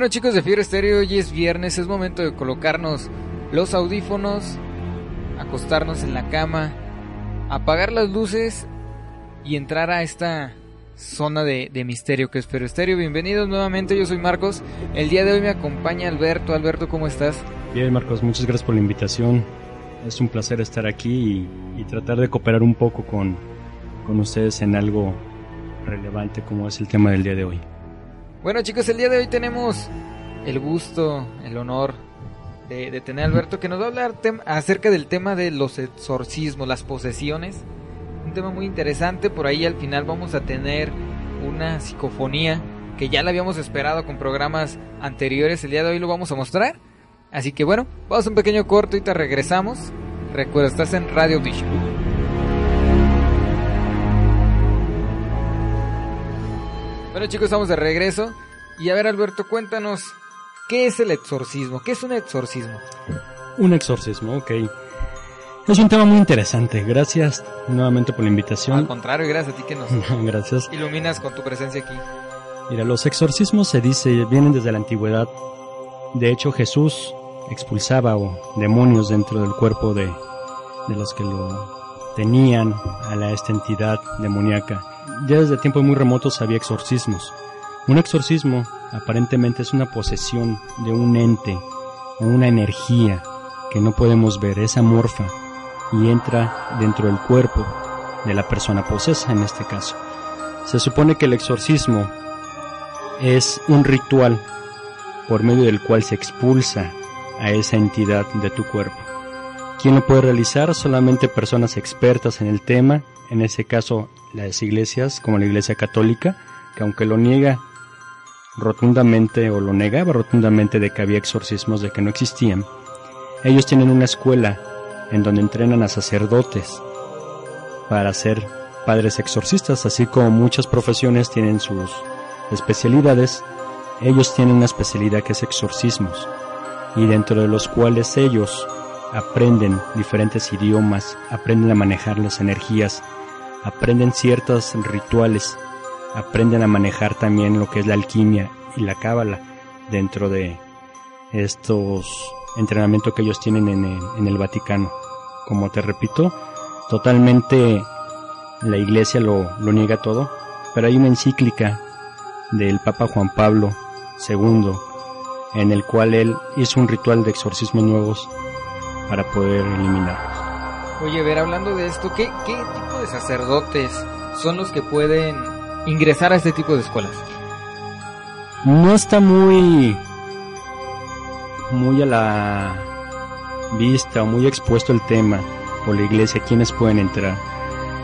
Bueno chicos de Fiebre Estéreo, hoy es viernes, es momento de colocarnos los audífonos, acostarnos en la cama, apagar las luces y entrar a esta zona de, misterio que es Fiebre Estéreo. Bienvenidos nuevamente, yo soy Marcos. El día de hoy me acompaña Alberto. Alberto, ¿cómo estás? Bien Marcos, muchas gracias por la invitación. Es un placer estar aquí y, tratar de cooperar un poco con, con ustedes en algo relevante como es el tema del día de hoy. Bueno chicos, el día de hoy tenemos el gusto, el honor de, tener a Alberto que nos va a hablar acerca del tema de los exorcismos, las posesiones. Un tema muy interesante, por ahí al final vamos a tener una psicofonía que ya la habíamos esperado con programas anteriores, el día de hoy lo vamos a mostrar. Así que bueno, vamos a un pequeño corto y te regresamos. Recuerda, estás en Radio Vision. Bueno chicos, estamos de regreso. Y a ver Alberto, cuéntanos, ¿qué es el exorcismo? ¿Qué es un exorcismo? Un exorcismo, ok. Es un tema muy interesante. Gracias nuevamente por la invitación. Al contrario, gracias a ti que nos gracias. iluminas con tu presencia aquí. Mira, los exorcismos se dice, vienen desde la antigüedad. De hecho, Jesús expulsaba demonios dentro del cuerpo de, de los que lo tenían a la, esta entidad demoníaca ya desde tiempos muy remotos había exorcismos. Un exorcismo aparentemente es una posesión de un ente o una energía que no podemos ver, es amorfa y entra dentro del cuerpo de la persona posesa en este caso. Se supone que el exorcismo es un ritual por medio del cual se expulsa a esa entidad de tu cuerpo. ¿Quién lo puede realizar? Solamente personas expertas en el tema, en ese caso las iglesias, como la iglesia católica, que aunque lo niega rotundamente o lo negaba rotundamente de que había exorcismos, de que no existían, ellos tienen una escuela en donde entrenan a sacerdotes para ser padres exorcistas, así como muchas profesiones tienen sus especialidades, ellos tienen una especialidad que es exorcismos, y dentro de los cuales ellos aprenden diferentes idiomas, aprenden a manejar las energías, aprenden ciertos rituales, aprenden a manejar también lo que es la alquimia y la cábala dentro de estos entrenamientos que ellos tienen en el, en el Vaticano. Como te repito, totalmente la iglesia lo, lo niega todo, pero hay una encíclica del Papa Juan Pablo II en el cual él hizo un ritual de exorcismo nuevos para poder eliminarlos. Oye, ver, hablando de esto, ¿qué, ¿qué tipo de sacerdotes son los que pueden ingresar a este tipo de escuelas? No está muy muy a la vista o muy expuesto el tema por la iglesia quienes pueden entrar.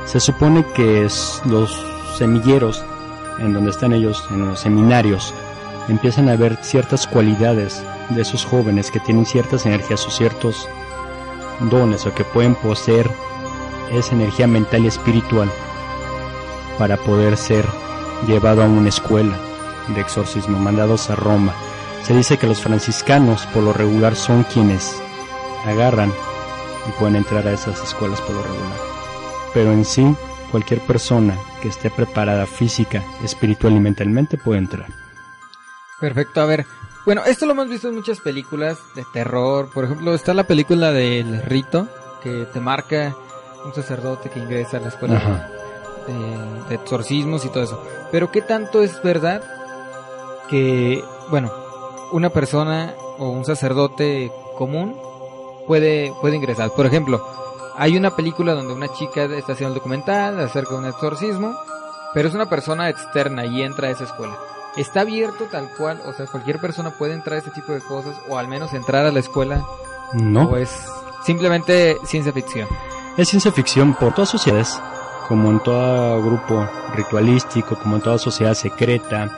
Se supone que es los semilleros en donde están ellos en los seminarios empiezan a ver ciertas cualidades de esos jóvenes que tienen ciertas energías o ciertos dones o que pueden poseer esa energía mental y espiritual para poder ser llevado a una escuela de exorcismo, mandados a Roma. Se dice que los franciscanos por lo regular son quienes agarran y pueden entrar a esas escuelas por lo regular. Pero en sí, cualquier persona que esté preparada física, espiritual y mentalmente puede entrar. Perfecto, a ver, bueno, esto lo hemos visto en muchas películas de terror. Por ejemplo, está la película del Rito, que te marca un sacerdote que ingresa a la escuela de, exorcismos y todo eso. Pero ¿qué tanto es verdad que, bueno, una persona o un sacerdote común puede, puede ingresar? Por ejemplo, hay una película donde una chica está haciendo el documental acerca de un exorcismo, pero es una persona externa y entra a esa escuela. ¿Está abierto tal cual? O sea, cualquier persona puede entrar a este tipo de cosas o al menos entrar a la escuela. No. ¿O es simplemente ciencia ficción? Es ciencia ficción por todas sociedades, como en todo grupo ritualístico, como en toda sociedad secreta,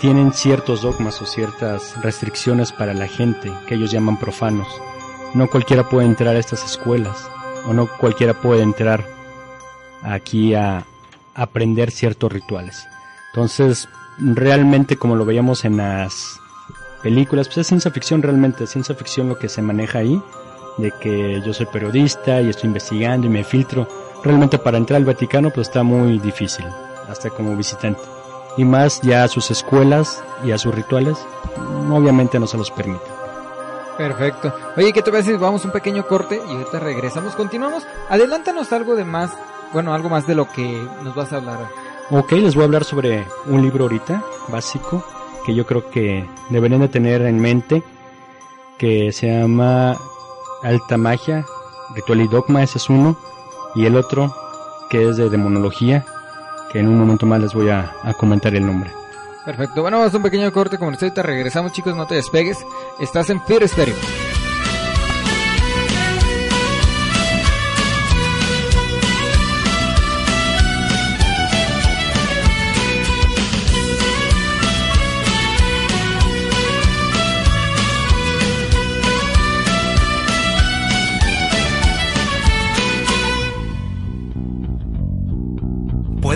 tienen ciertos dogmas o ciertas restricciones para la gente que ellos llaman profanos. No cualquiera puede entrar a estas escuelas o no cualquiera puede entrar aquí a aprender ciertos rituales. Entonces, realmente como lo veíamos en las películas, pues es ciencia ficción realmente, es ciencia ficción lo que se maneja ahí, de que yo soy periodista y estoy investigando y me filtro. Realmente para entrar al Vaticano pues está muy difícil, hasta como visitante. Y más ya a sus escuelas y a sus rituales, obviamente no se los permite. Perfecto. Oye, ¿qué te parece? Vamos un pequeño corte y ahorita regresamos. Continuamos. Adelántanos algo de más, bueno, algo más de lo que nos vas a hablar. Ok, les voy a hablar sobre un libro ahorita, básico, que yo creo que deberían de tener en mente, que se llama Alta Magia, Ritual y Dogma, ese es uno, y el otro, que es de demonología, que en un momento más les voy a, comentar el nombre. Perfecto, bueno, vamos a un pequeño corte como ahorita regresamos chicos, no te despegues, estás en Fear Stereo.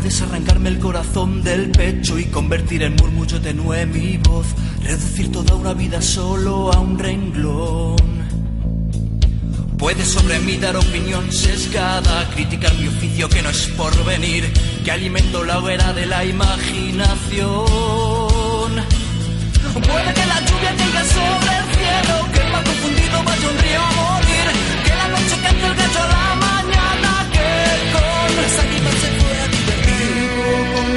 Puedes arrancarme el corazón del pecho y convertir en murmullo tenue mi voz, reducir toda una vida solo a un renglón. Puedes sobre mí dar opinión sesgada, criticar mi oficio que no es por venir, que alimento la hoguera de la imaginación. Puede que la lluvia caiga sobre el cielo, que el mar confundido vaya un río a morir, que la noche cante el gallo a la mañana, que con las águilas se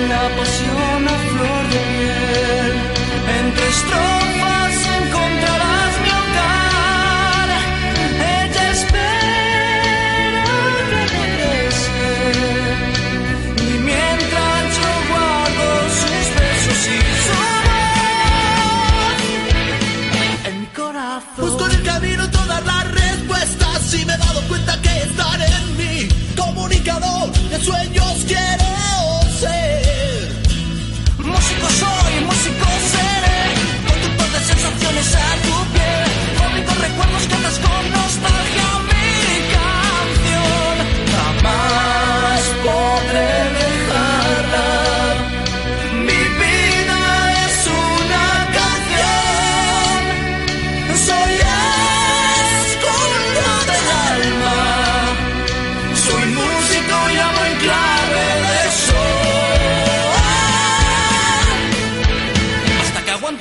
la pasión a flor de piel. Entre estrofas encontrarás mi hogar. Ella espera que. Y mientras yo guardo sus besos y su voz en mi corazón. Busco en el camino todas las respuestas y me he dado cuenta que estar en mí, comunicador de sueños quiero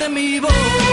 mi voz.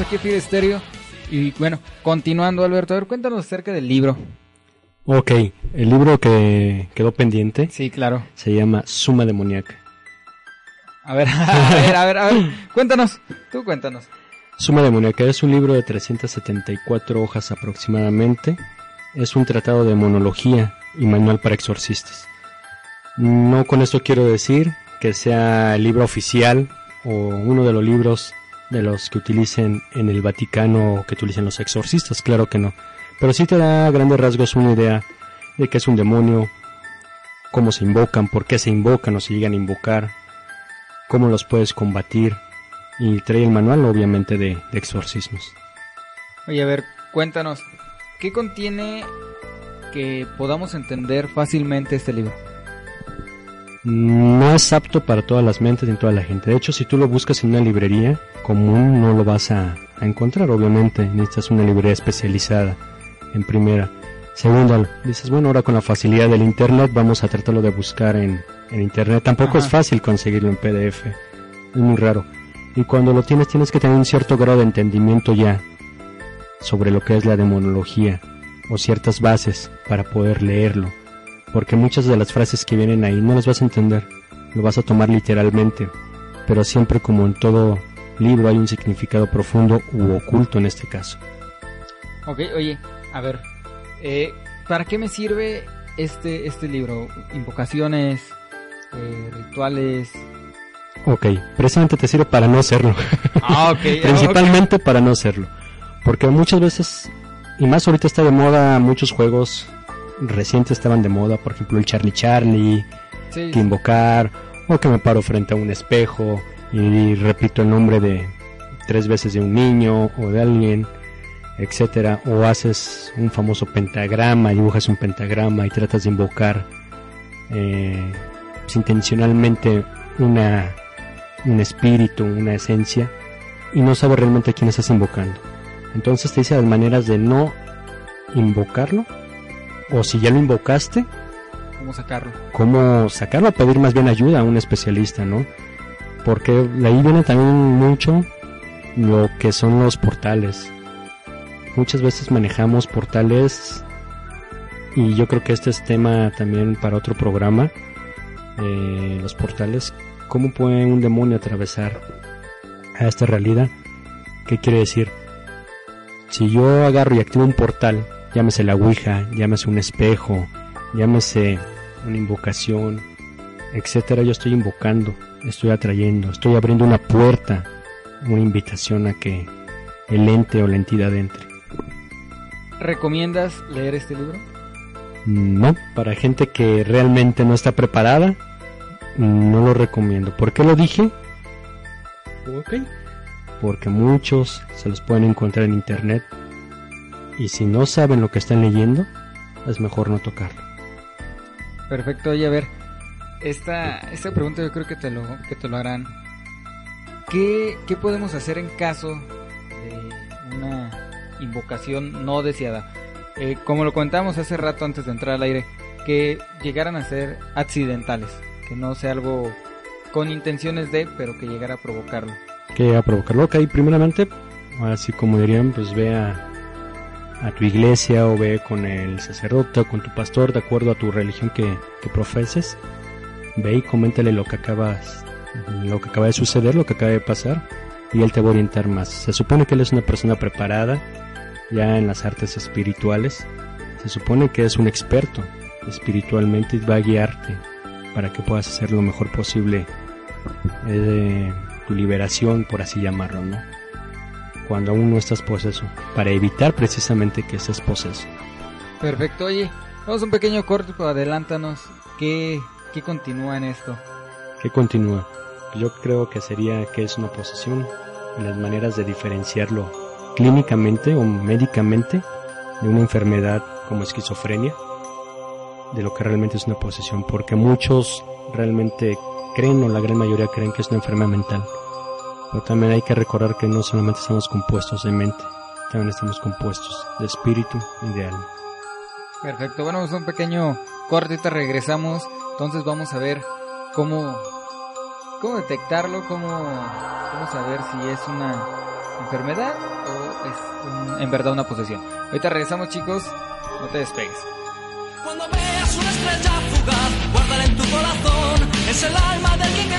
Aquí a Fide Stereo. Y bueno, continuando, Alberto, a ver, cuéntanos acerca del libro. Ok, el libro que quedó pendiente Sí, claro. se llama Suma Demoníaca. A ver, a ver, a ver, a ver. Cuéntanos, tú cuéntanos. Suma Demoníaca es un libro de 374 hojas aproximadamente. Es un tratado de monología y manual para exorcistas. No con esto quiero decir que sea el libro oficial o uno de los libros de los que utilicen en el Vaticano o que utilicen los exorcistas, claro que no. Pero sí te da a grandes rasgos una idea de qué es un demonio, cómo se invocan, por qué se invocan o se llegan a invocar, cómo los puedes combatir y trae el manual obviamente de, de exorcismos. Oye, a ver, cuéntanos, ¿qué contiene que podamos entender fácilmente este libro? No es apto para todas las mentes ni toda la gente. De hecho, si tú lo buscas en una librería común, no lo vas a, a encontrar, obviamente. Necesitas una librería especializada, en primera. Segunda, dices, bueno, ahora con la facilidad del Internet vamos a tratarlo de buscar en, en Internet. Tampoco Ajá. es fácil conseguirlo en PDF. Es muy raro. Y cuando lo tienes, tienes que tener un cierto grado de entendimiento ya sobre lo que es la demonología o ciertas bases para poder leerlo porque muchas de las frases que vienen ahí no las vas a entender, lo vas a tomar literalmente, pero siempre como en todo libro hay un significado profundo u oculto en este caso. Ok, oye, a ver, eh, ¿para qué me sirve este, este libro? Invocaciones, eh, rituales. Ok, precisamente te sirve para no hacerlo, Ah, ok. principalmente para no hacerlo, porque muchas veces, y más ahorita está de moda, muchos juegos recientes estaban de moda, por ejemplo el Charlie Charlie, Sí, que invocar, o que me paro frente a un espejo y repito el nombre de tres veces de un niño o de alguien, etcétera, o haces un famoso pentagrama, dibujas un pentagrama y tratas de invocar eh, pues, intencionalmente una un espíritu, una esencia y no sabes realmente a quién estás invocando. Entonces te dice las maneras de no invocarlo o si ya lo invocaste, ¿Cómo sacarlo? cómo sacarlo, pedir más bien ayuda a un especialista, ¿no? Porque de ahí viene también mucho lo que son los portales. Muchas veces manejamos portales y yo creo que este es tema también para otro programa. eh, los portales, ¿cómo puede un demonio atravesar a esta realidad? ¿Qué quiere decir? Si yo agarro y activo un portal, llámese la Ouija, llámese un espejo, llámese una invocación, etcétera, yo estoy invocando, estoy atrayendo, estoy abriendo una puerta, una invitación a que el ente o la entidad entre. ¿Recomiendas leer este libro? No, para gente que realmente no está preparada, no lo recomiendo. ¿Por qué lo dije? Ok. Porque muchos se los pueden encontrar en internet y si no saben lo que están leyendo, es mejor no tocarlo. Perfecto, oye, a ver, esta, esta pregunta yo creo que te lo, que te lo harán. ¿Qué, ¿Qué podemos hacer en caso de una invocación no deseada? Eh, como lo comentamos hace rato antes de entrar al aire, que llegaran a ser accidentales, que no sea algo con intenciones de, pero que llegara a provocarlo. Que a provocarlo, ok, primeramente, así como dirían, pues ve a, tu iglesia o ve con el sacerdote o con tu pastor, de acuerdo a tu religión que, que profeses. Ve y coméntale lo que acabas, lo que acaba de suceder, lo que acaba de pasar, y él te va a orientar más. Se supone que él es una persona preparada ya en las artes espirituales. Se supone que es un experto espiritualmente y va a guiarte para que puedas hacer lo mejor posible eh, tu liberación, por así llamarlo, ¿no? Cuando aún no estás poseso, para evitar precisamente que estés poseso. Perfecto, oye, vamos a un pequeño corte, pero adelántanos. ¿Qué, qué continúa en esto? ¿Qué continúa? Yo creo que sería que es una posesión las maneras de diferenciarlo clínicamente o médicamente de una enfermedad como esquizofrenia de lo que realmente es una posesión, porque muchos realmente creen o la gran mayoría creen que es una enfermedad mental. Pero también hay que recordar que no solamente estamos compuestos de mente, también estamos compuestos de espíritu y de alma. Perfecto, bueno, vamos a un pequeño corte, ahorita regresamos. Entonces vamos a ver cómo, cómo detectarlo, cómo, cómo saber si es una enfermedad o es un- en verdad una posesión. Ahorita regresamos chicos, no te despegues. Cuando veas una estrella fugaz, guárdala en tu corazón. Es el alma de alguien que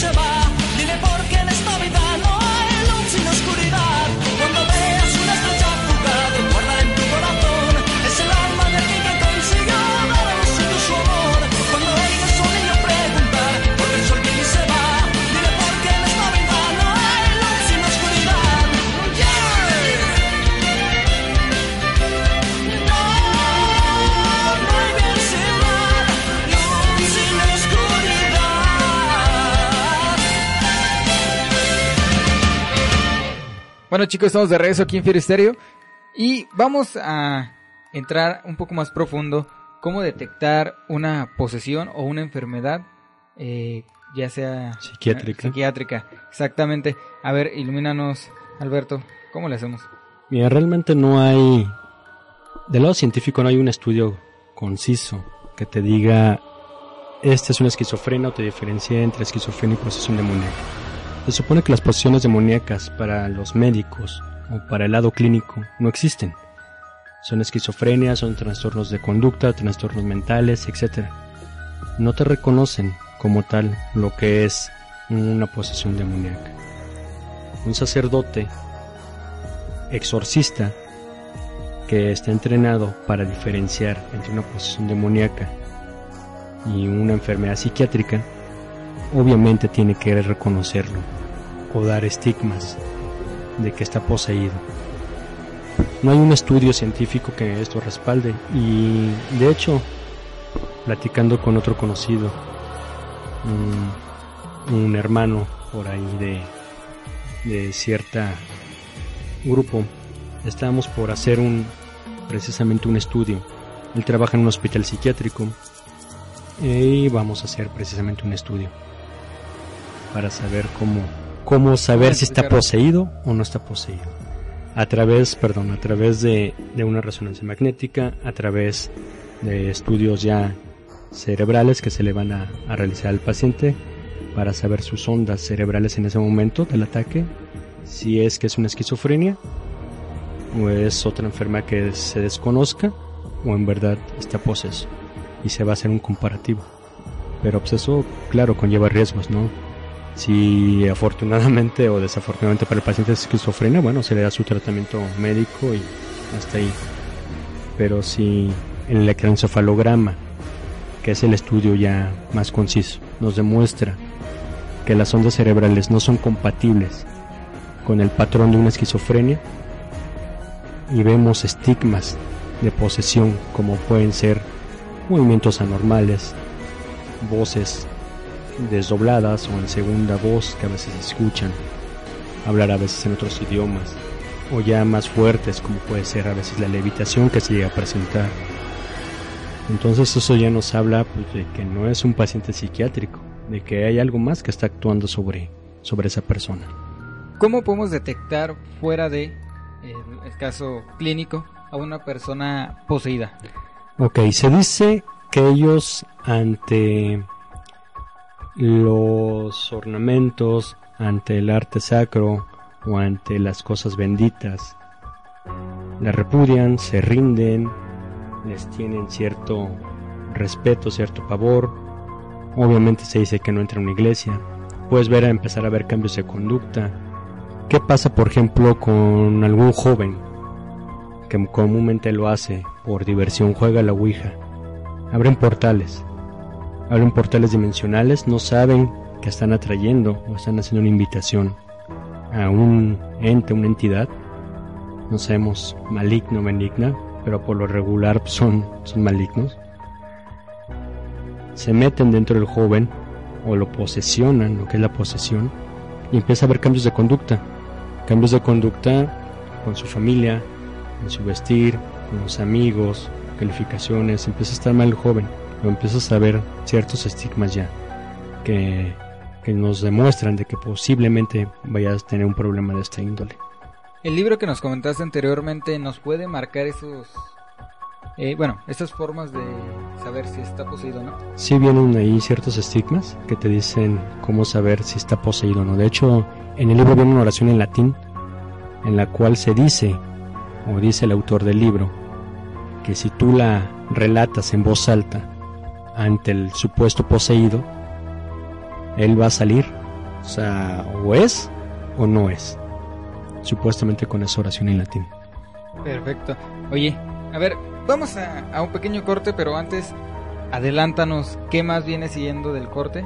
qué Bueno chicos, estamos de regreso aquí en Fear Stereo y vamos a entrar un poco más profundo cómo detectar una posesión o una enfermedad, eh, ya sea Psiquiátrica. psiquiátrica, exactamente. A ver, ilumínanos, Alberto, ¿cómo le hacemos? Mira, realmente no hay, del lado científico no hay un estudio conciso que te diga, esta es una esquizofrenia o te diferencia entre esquizofrenia y posesión demoníaca. Se supone que las posesiones demoníacas para los médicos o para el lado clínico no existen. Son esquizofrenias, son trastornos de conducta, trastornos mentales, etc. No te reconocen como tal lo que es una posesión demoníaca. Un sacerdote exorcista que está entrenado para diferenciar entre una posesión demoníaca y una enfermedad psiquiátrica, obviamente tiene que reconocerlo o dar estigmas de que está poseído. No hay un estudio científico que esto respalde y de hecho, platicando con otro conocido, un, hermano por ahí de, de cierta grupo, estábamos por hacer un precisamente un estudio. Él trabaja en un hospital psiquiátrico y vamos a hacer precisamente un estudio para saber cómo cómo saber si está poseído o no está poseído. A través, perdón, a través de, de una resonancia magnética, a través de estudios ya cerebrales que se le van a, a realizar al paciente para saber sus ondas cerebrales en ese momento del ataque, si es que es una esquizofrenia o es otra enfermedad que se desconozca o en verdad está poseso y se va a hacer un comparativo. Pero pues eso, claro, conlleva riesgos, ¿no? Si afortunadamente o desafortunadamente para el paciente es esquizofrenia, bueno, se le da su tratamiento médico y hasta ahí. Pero si el electroencefalograma, que es el estudio ya más conciso, nos demuestra que las ondas cerebrales no son compatibles con el patrón de una esquizofrenia y vemos estigmas de posesión como pueden ser movimientos anormales, voces desdobladas o en segunda voz que a veces se escuchan, hablar a veces en otros idiomas, o ya más fuertes como puede ser a veces la levitación que se llega a presentar. Entonces eso ya nos habla pues, de que no es un paciente psiquiátrico, de que hay algo más que está actuando sobre, sobre esa persona. ¿Cómo podemos detectar fuera de el, el caso clínico a una persona poseída? Ok, se dice que ellos ante los ornamentos, ante el arte sacro o ante las cosas benditas, la repudian, se rinden, les tienen cierto respeto, cierto pavor. Obviamente se dice que no entra a una iglesia. Puedes ver a empezar a ver cambios de conducta. ¿Qué pasa, por ejemplo, con algún joven que comúnmente lo hace por diversión, juega la Ouija? Abren portales. Abren portales dimensionales, no saben que están atrayendo o están haciendo una invitación a un ente, una entidad. No sabemos maligno o benigna, pero por lo regular son, son malignos. Se meten dentro del joven o lo posesionan, lo que es la posesión, y empieza a haber cambios de conducta. Cambios de conducta con su familia, en su vestir, con los amigos, calificaciones, empieza a estar mal el joven, o empiezas a ver ciertos estigmas ya que, que nos demuestran de que posiblemente vayas a tener un problema de esta índole. El libro que nos comentaste anteriormente nos puede marcar esos, eh, bueno, estas formas de saber si está poseído o no. Sí vienen ahí ciertos estigmas que te dicen cómo saber si está poseído o no. De hecho, en el libro viene una oración en latín en la cual se dice, o dice el autor del libro, que si tú la relatas en voz alta ante el supuesto poseído, él va a salir. O sea, o es o no es. Supuestamente con esa oración en latín. Perfecto. Oye, a ver, vamos a, a un pequeño corte, pero antes adelántanos qué más viene siguiendo del corte.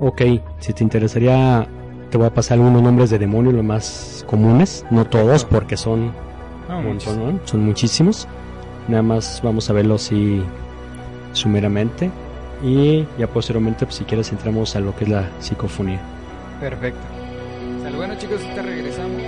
Ok, si te interesaría, te voy a pasar algunos nombres de demonios, los más comunes. No todos, porque son, No, ¿no? son muchísimos. Nada más vamos a verlo así sumeramente. Y ya posteriormente, pues, si quieres, entramos a lo que es la psicofonía. Perfecto. Bueno chicos, te regresamos.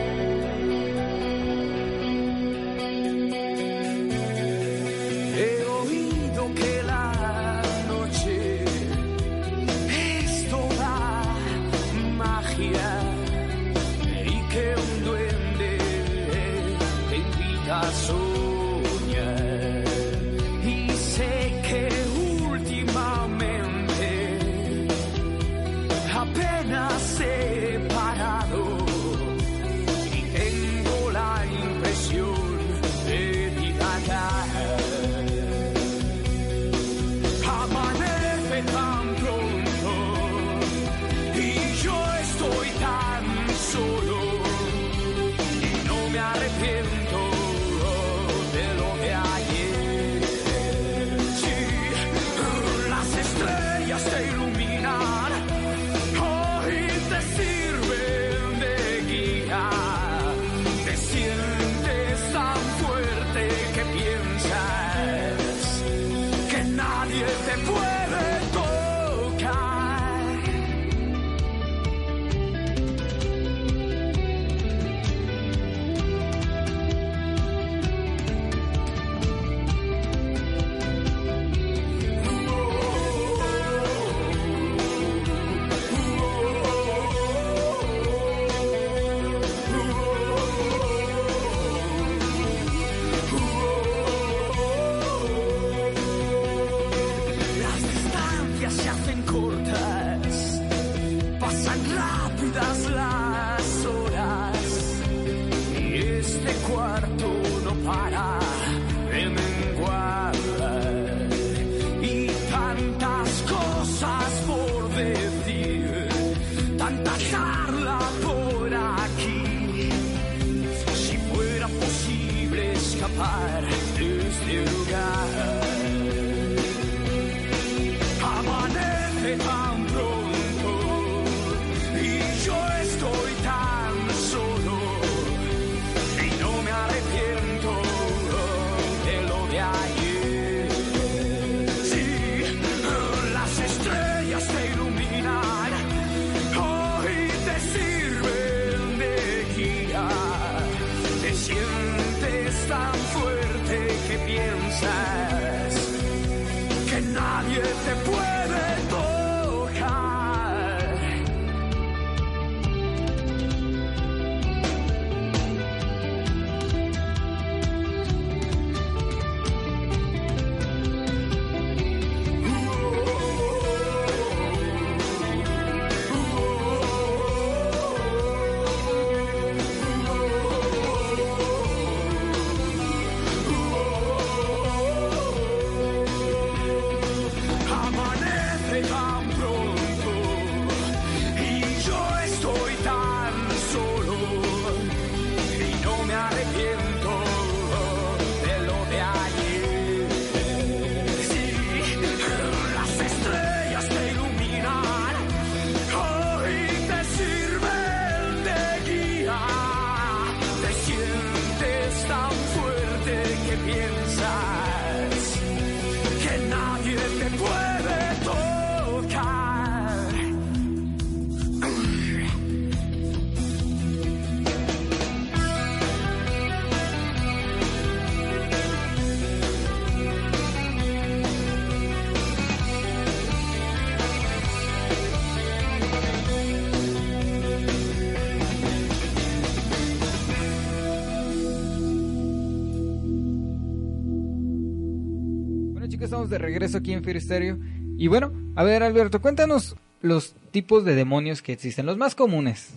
Estamos de regreso aquí en Fear Stereo. Y bueno, a ver Alberto, cuéntanos los tipos de demonios que existen, los más comunes.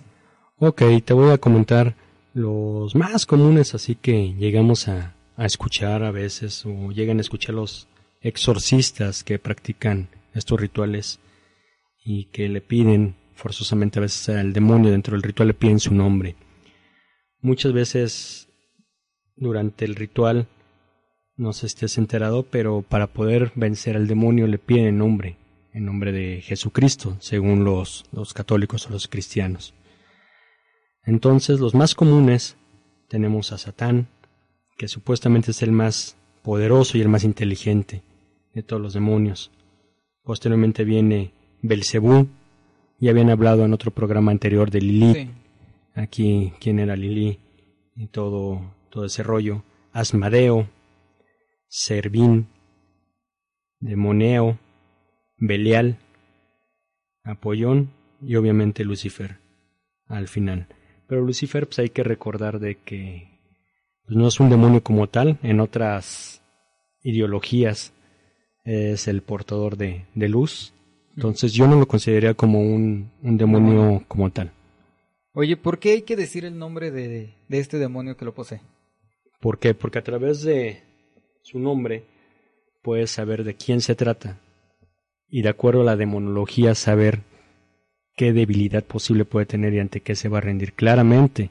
Ok, te voy a comentar los más comunes, así que llegamos a, a escuchar a veces o llegan a escuchar los exorcistas que practican estos rituales y que le piden forzosamente a veces al demonio dentro del ritual le piden su nombre. Muchas veces durante el ritual no sé si estés enterado, pero para poder vencer al demonio le piden el nombre, en nombre de Jesucristo, según los, los católicos o los cristianos. Entonces, los más comunes tenemos a Satán, que supuestamente es el más poderoso y el más inteligente de todos los demonios. Posteriormente viene Belcebú, ya habían hablado en otro programa anterior de Lilith, Sí. aquí quién era Lili y todo, todo ese rollo. Asmadeo, Servín, Demoneo, Belial, Apollón y obviamente Lucifer al final. Pero Lucifer pues hay que recordar de que pues, no es un demonio como tal, en otras ideologías es el portador de, de luz. Entonces yo no lo consideraría como un, un demonio como tal. Oye, ¿por qué hay que decir el nombre de, de este demonio que lo posee? ¿Por qué? Porque a través de su nombre puedes saber de quién se trata y de acuerdo a la demonología saber qué debilidad posible puede tener y ante qué se va a rendir. Claramente,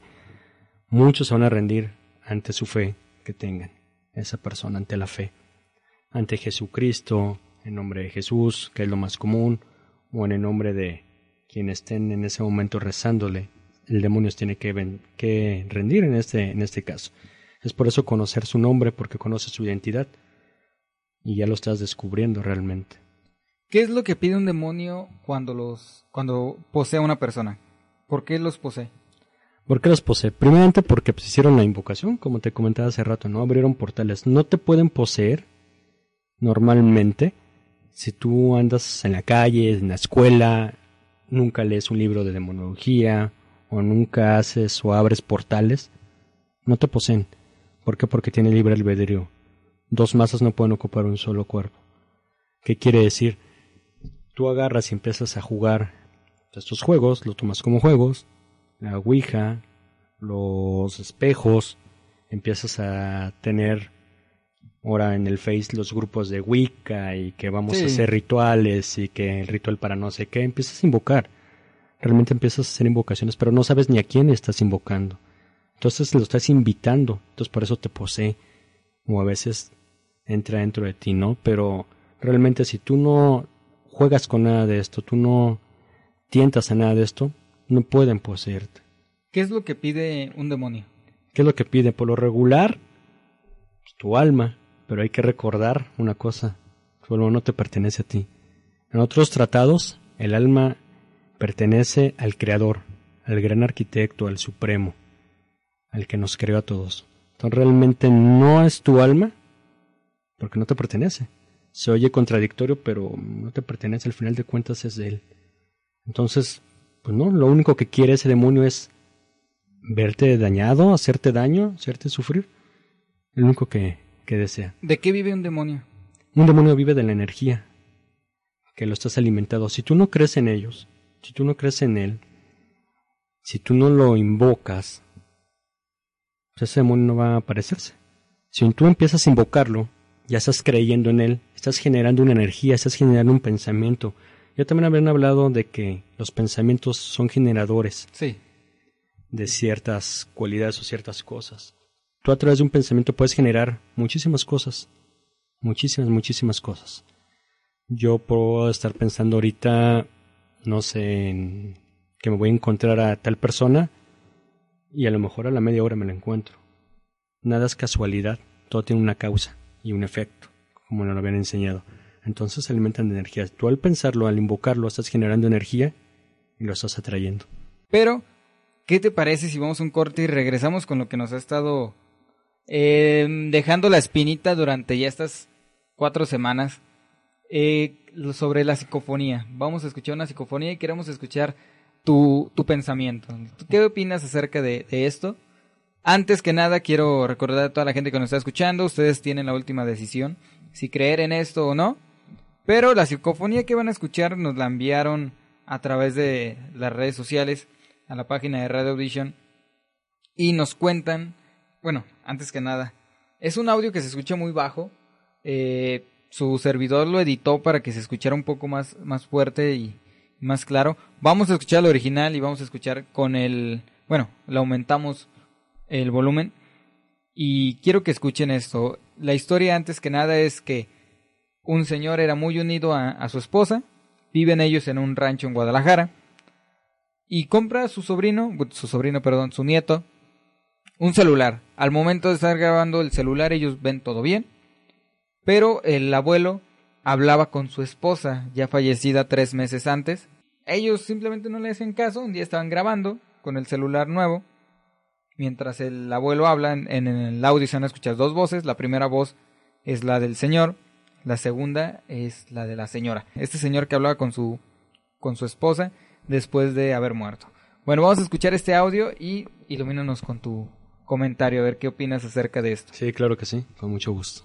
muchos van a rendir ante su fe que tengan, esa persona, ante la fe, ante Jesucristo, en nombre de Jesús, que es lo más común, o en el nombre de quien estén en ese momento rezándole. El demonio tiene que, que rendir en este, en este caso. Es por eso conocer su nombre, porque conoces su identidad y ya lo estás descubriendo realmente. ¿Qué es lo que pide un demonio cuando los cuando posee a una persona? ¿Por qué los posee? ¿Por qué los posee? Primeramente porque pues, hicieron la invocación, como te comentaba hace rato, ¿no? Abrieron portales. No te pueden poseer normalmente si tú andas en la calle, en la escuela, nunca lees un libro de demonología o nunca haces o abres portales, no te poseen. ¿Por qué? Porque tiene libre albedrío. Dos masas no pueden ocupar un solo cuerpo. ¿Qué quiere decir? Tú agarras y empiezas a jugar estos juegos, lo tomas como juegos, la Ouija, los espejos, empiezas a tener ahora en el Face los grupos de Wicca y que vamos Sí. a hacer rituales y que el ritual para no sé qué, empiezas a invocar. Realmente empiezas a hacer invocaciones, pero no sabes ni a quién estás invocando. Entonces lo estás invitando, entonces por eso te posee o a veces entra dentro de ti, ¿no? Pero realmente si tú no juegas con nada de esto, tú no tientas a nada de esto, no pueden poseerte. ¿Qué es lo que pide un demonio? ¿Qué es lo que pide? Por lo regular, pues, tu alma, pero hay que recordar una cosa, tu alma no te pertenece a ti. En otros tratados, el alma pertenece al Creador, al gran arquitecto, al Supremo, al que nos creó a todos. Entonces realmente no es tu alma, porque no te pertenece. Se oye contradictorio, pero no te pertenece, al final de cuentas es de él. Entonces, pues no, lo único que quiere ese demonio es verte dañado, hacerte daño, hacerte sufrir. El único que, que desea. ¿De qué vive un demonio? Un demonio vive de la energía que lo estás alimentando. Si tú no crees en ellos, si tú no crees en él, si tú no lo invocas, pues ese demonio no va a aparecerse. Si tú empiezas a invocarlo, ya estás creyendo en él, estás generando una energía, estás generando un pensamiento. Ya también habían hablado de que los pensamientos son generadores Sí. de ciertas cualidades o ciertas cosas. Tú a través de un pensamiento puedes generar muchísimas cosas, muchísimas, muchísimas cosas. Yo puedo estar pensando ahorita, no sé, en que me voy a encontrar a tal persona y a lo mejor a la media hora me la encuentro. Nada es casualidad, todo tiene una causa y un efecto, como nos lo habían enseñado. Entonces se alimentan de energía. Tú al pensarlo, al invocarlo, estás generando energía y lo estás atrayendo. Pero, ¿qué te parece si vamos a un corte y regresamos con lo que nos ha estado eh, dejando la espinita durante ya estas cuatro semanas eh, sobre la psicofonía? Vamos a escuchar una psicofonía y queremos escuchar tu, pensamiento. ¿Tú ¿Qué opinas acerca de, de esto? Antes que nada, quiero recordar a toda la gente que nos está escuchando, ustedes tienen la última decisión, si creer en esto o no. Pero la psicofonía que van a escuchar nos la enviaron a través de las redes sociales a la página de Radio Audition y nos cuentan, bueno, antes que nada, es un audio que se escucha muy bajo. eh, su servidor lo editó para que se escuchara un poco más, más fuerte y más claro. Vamos a escuchar el original y vamos a escuchar con el, bueno, le aumentamos el volumen y quiero que escuchen esto. La historia antes que nada es que un señor era muy unido a, a su esposa, viven ellos en un rancho en Guadalajara y compra a su sobrino, su sobrino, perdón, su nieto, un celular. Al momento de estar grabando el celular ellos ven todo bien, pero el abuelo hablaba con su esposa, ya fallecida tres meses antes. Ellos simplemente no le hacen caso, un día estaban grabando con el celular nuevo, mientras el abuelo habla, en, en el audio se van a escuchar dos voces, la primera voz es la del señor, la segunda es la de la señora. Este señor que hablaba con su con su esposa después de haber muerto. Bueno, vamos a escuchar este audio y ilumínanos con tu comentario, a ver qué opinas acerca de esto. Sí, claro que sí, con mucho gusto.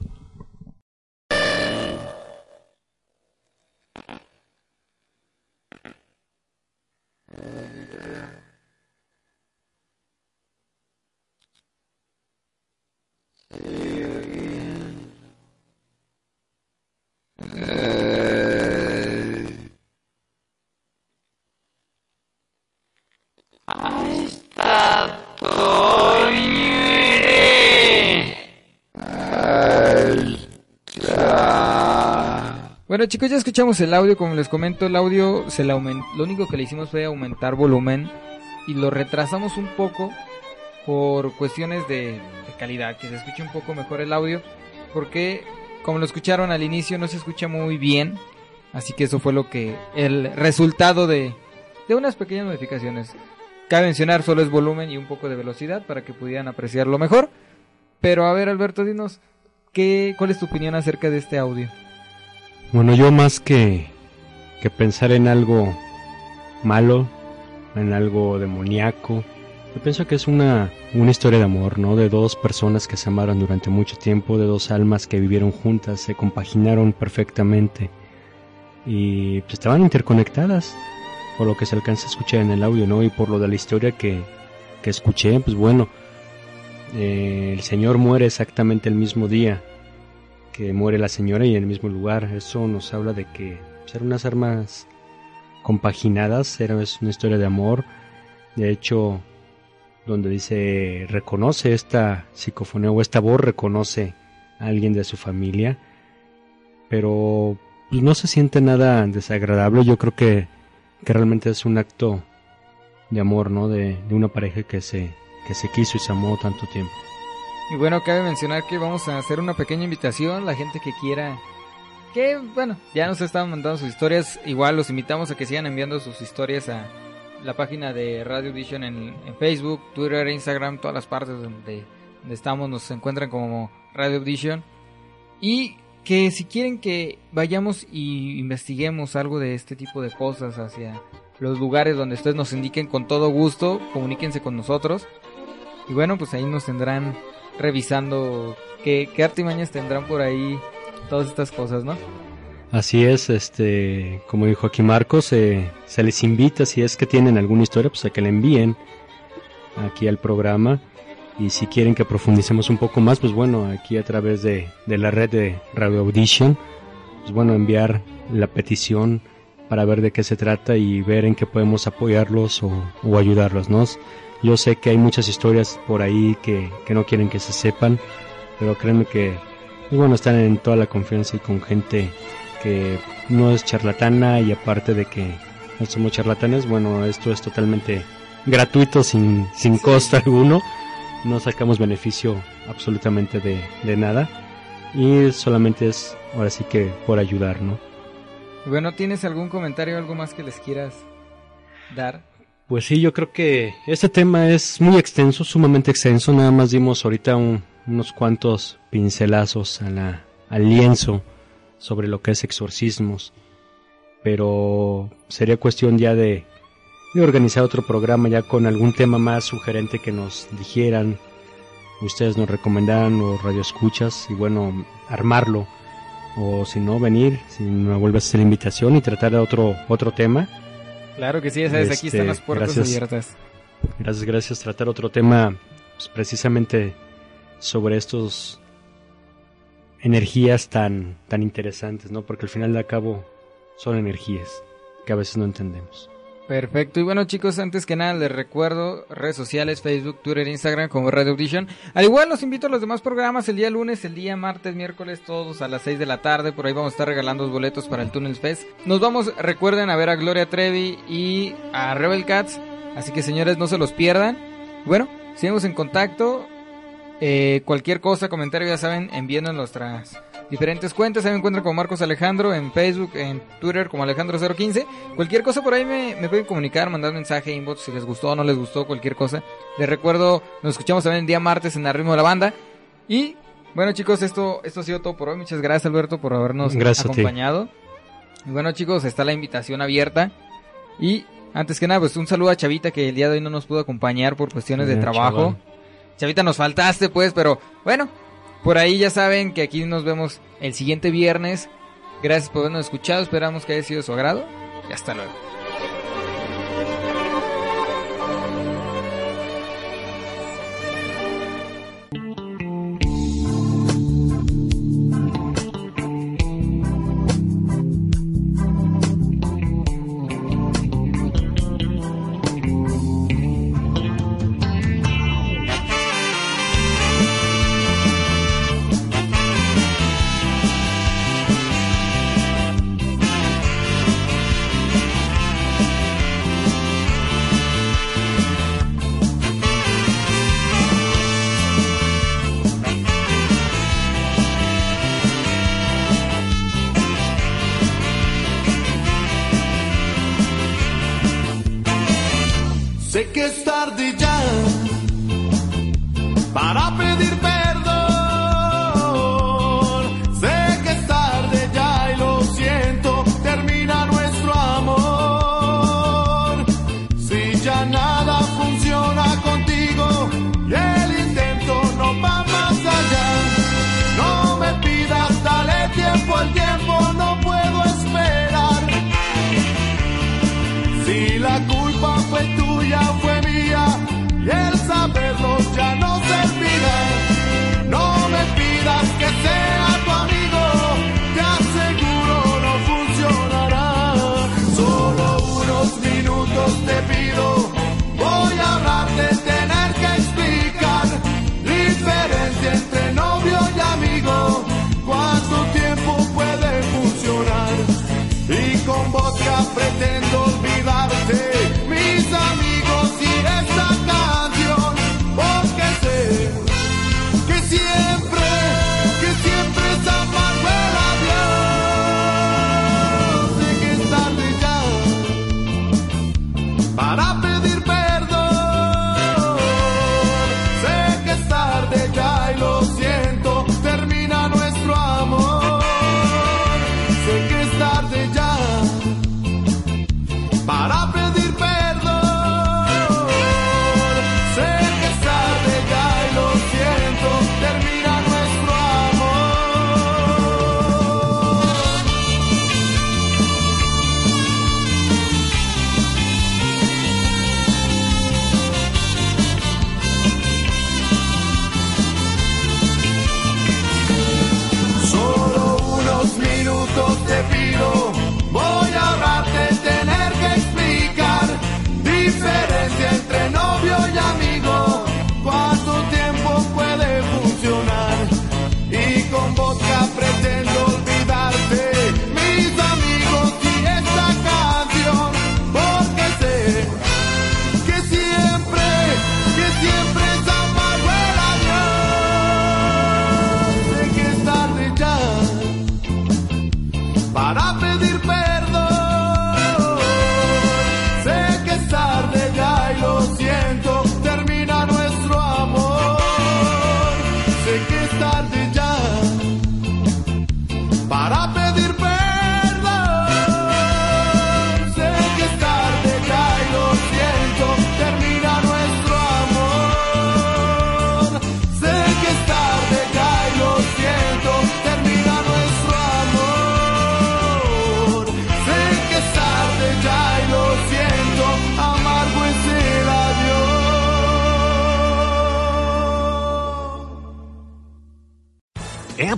Bueno chicos, ya escuchamos el audio, como les comento, el audio se le aumentó, lo único que le hicimos fue aumentar volumen y lo retrasamos un poco por cuestiones de, calidad, que se escuche un poco mejor el audio, porque como lo escucharon al inicio no se escucha muy bien, así que eso fue lo que el resultado de, de unas pequeñas modificaciones. Cabe mencionar solo es volumen y un poco de velocidad para que pudieran apreciarlo mejor. Pero a ver Alberto, dinos, ¿qué, ¿cuál es tu opinión acerca de este audio? Bueno, yo más que, que pensar en algo malo, en algo demoníaco, yo pienso que es una, una historia de amor, ¿no? De dos personas que se amaron durante mucho tiempo, de dos almas que vivieron juntas, se compaginaron perfectamente y pues, estaban interconectadas. por lo que se alcanza a escuchar en el audio, ¿no? Y por lo de la historia que, que escuché, pues bueno, eh, el señor muere exactamente el mismo día que muere la señora y en el mismo lugar. Eso nos habla de que ser unas armas compaginadas, era es una historia de amor. De hecho, donde dice reconoce esta psicofonía o esta voz reconoce a alguien de su familia, pero pues, no se siente nada desagradable. Yo creo que, que realmente es un acto de amor, ¿no? De, de una pareja que se, que se quiso y se amó tanto tiempo. Y bueno, cabe mencionar que vamos a hacer una pequeña invitación, la gente que quiera, que bueno, ya nos están mandando sus historias, igual los invitamos a que sigan enviando sus historias a la página de Radio Edition en, Facebook, Twitter, Instagram, todas las partes donde, estamos nos encuentran como Radio Edition. Y que si quieren que vayamos y investiguemos algo de este tipo de cosas hacia los lugares donde ustedes nos indiquen con todo gusto, comuníquense con nosotros. Y bueno, pues ahí nos tendrán revisando qué, qué artimañas tendrán por ahí todas estas cosas, ¿no? Así es, este, como dijo aquí Marcos, eh, se les invita si es que tienen alguna historia, pues a que la envíen aquí al programa. Y si quieren que profundicemos un poco más, pues bueno, aquí a través de, de la red de Radio Audition, pues bueno, enviar la petición para ver de qué se trata y ver en qué podemos apoyarlos o, o ayudarlos, ¿no? Yo sé que hay muchas historias por ahí que, que no quieren que se sepan, pero créanme que, y bueno, están en toda la confianza y con gente que no es charlatana y aparte de que no somos charlatanes, bueno, esto es totalmente gratuito, sin, sin costo alguno, no sacamos beneficio absolutamente de, de nada y solamente es ahora sí que por ayudar, ¿no? Bueno, ¿tienes algún comentario, algo más que les quieras dar? Pues sí, yo creo que este tema es muy extenso, sumamente extenso. Nada más dimos ahorita un, unos cuantos pincelazos a la, al lienzo sobre lo que es exorcismos. Pero sería cuestión ya de, organizar otro programa ya con algún tema más sugerente que nos dijeran, ustedes nos recomendaran o radioescuchas y bueno, armarlo. O si no, venir, si me vuelves a hacer la invitación y tratar de otro, otro tema. Claro que sí, ya sabes, aquí Este, están las puertas gracias. abiertas. Gracias, gracias. Tratar otro tema pues, precisamente sobre estos energías tan, tan interesantes, ¿no? Porque al final de cabo son energías que a veces no entendemos. Perfecto. Y bueno, chicos, antes que nada les recuerdo redes sociales, Facebook, Twitter, Instagram como Radio Audition. Al igual los invito a los demás programas el día lunes, el día martes, miércoles, todos a las 6 de la tarde. Por ahí vamos a estar regalando los boletos para el Tunnel Fest. Nos vamos, recuerden, a ver a Gloria Trevi y a Rebel Cats. Así que señores, no se los pierdan. Bueno, sigamos en contacto. Eh, cualquier cosa, comentario, ya saben, enviando en nuestras diferentes cuentas. Ahí me encuentran como Marcos Alejandro en Facebook, en Twitter como Alejandro015. Cualquier cosa por ahí me, me pueden comunicar, mandar mensaje, inbox si les gustó o no les gustó, cualquier cosa. Les recuerdo, nos escuchamos también el día martes en el ritmo de la banda. Y bueno, chicos, esto, esto ha sido todo por hoy. Muchas gracias, Alberto, por habernos Gracias acompañado. Y bueno, chicos, está la invitación abierta. Y antes que nada, pues un saludo a Chavita que el día de hoy no nos pudo acompañar por cuestiones de Eh, trabajo. chaval. Chavita, nos faltaste, pues, pero bueno, por ahí ya saben que aquí nos vemos el siguiente viernes. Gracias por habernos escuchado, esperamos que haya sido de su agrado y hasta luego.